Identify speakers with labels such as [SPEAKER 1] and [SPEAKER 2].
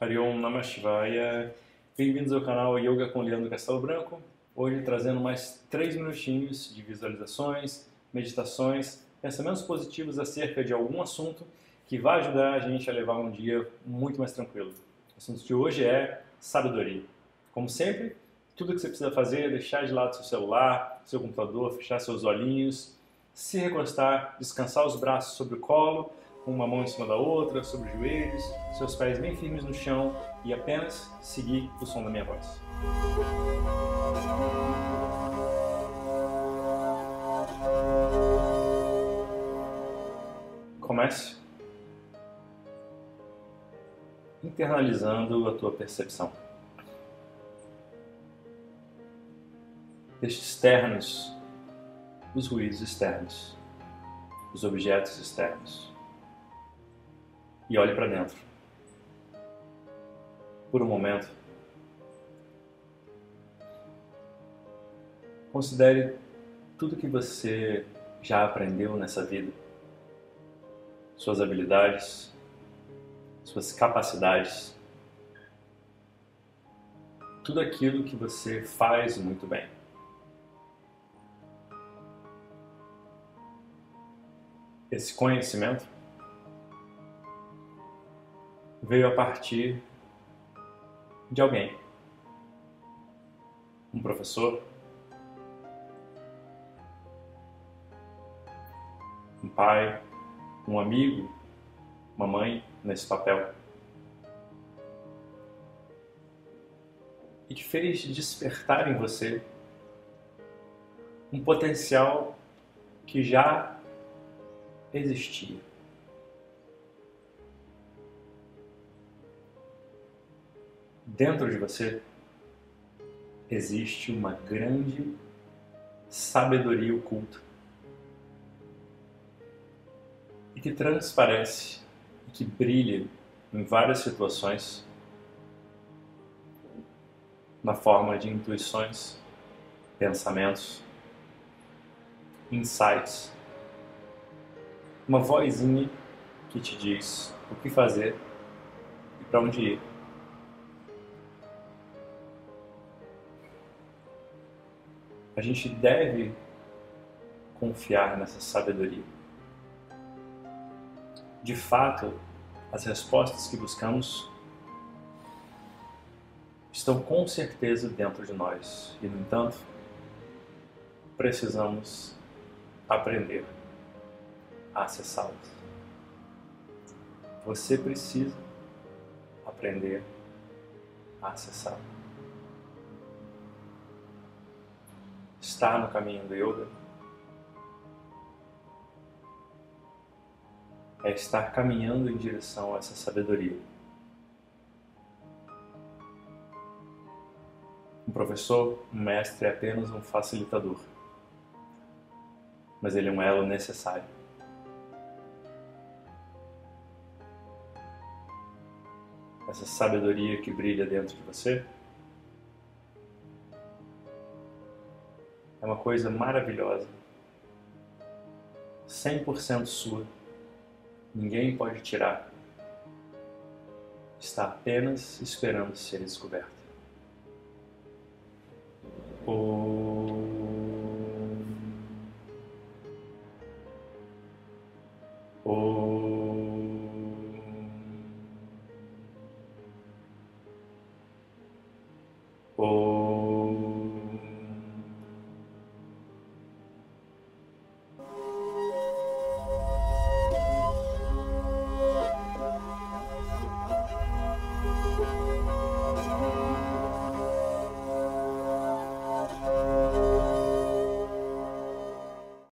[SPEAKER 1] Hariom Namashivaya. Bem-vindos ao canal Yoga com Leandro Castelo Branco. Hoje trazendo mais três minutinhos de visualizações, meditações, pensamentos positivos acerca de algum assunto que vai ajudar a gente a levar um dia muito mais tranquilo. O assunto de hoje é sabedoria. Como sempre, tudo que você precisa fazer é deixar de lado seu celular, seu computador, fechar seus olhinhos, se recostar, descansar os braços sobre o colo uma mão em cima da outra, sobre os joelhos, seus pés bem firmes no chão e apenas seguir o som da minha voz. Comece internalizando a tua percepção. Deixe externos os ruídos externos, os objetos externos e olhe para dentro. Por um momento, considere tudo que você já aprendeu nessa vida, suas habilidades, suas capacidades, tudo aquilo que você faz muito bem. Esse conhecimento veio a partir de alguém. Um professor, um pai, um amigo, uma mãe nesse papel. E que fez despertar em você um potencial que já existia. Dentro de você existe uma grande sabedoria oculta e que transparece e que brilha em várias situações na forma de intuições, pensamentos, insights, uma vozinha que te diz o que fazer e para onde ir. A gente deve confiar nessa sabedoria. De fato, as respostas que buscamos estão com certeza dentro de nós e, no entanto, precisamos aprender a acessá-las. Você precisa aprender a acessá-las. Estar no caminho do yoga é estar caminhando em direção a essa sabedoria. Um professor, um mestre é apenas um facilitador, mas ele é um elo necessário. Essa sabedoria que brilha dentro de você é uma coisa maravilhosa. 100% sua. Ninguém pode tirar. Está apenas esperando ser descoberta.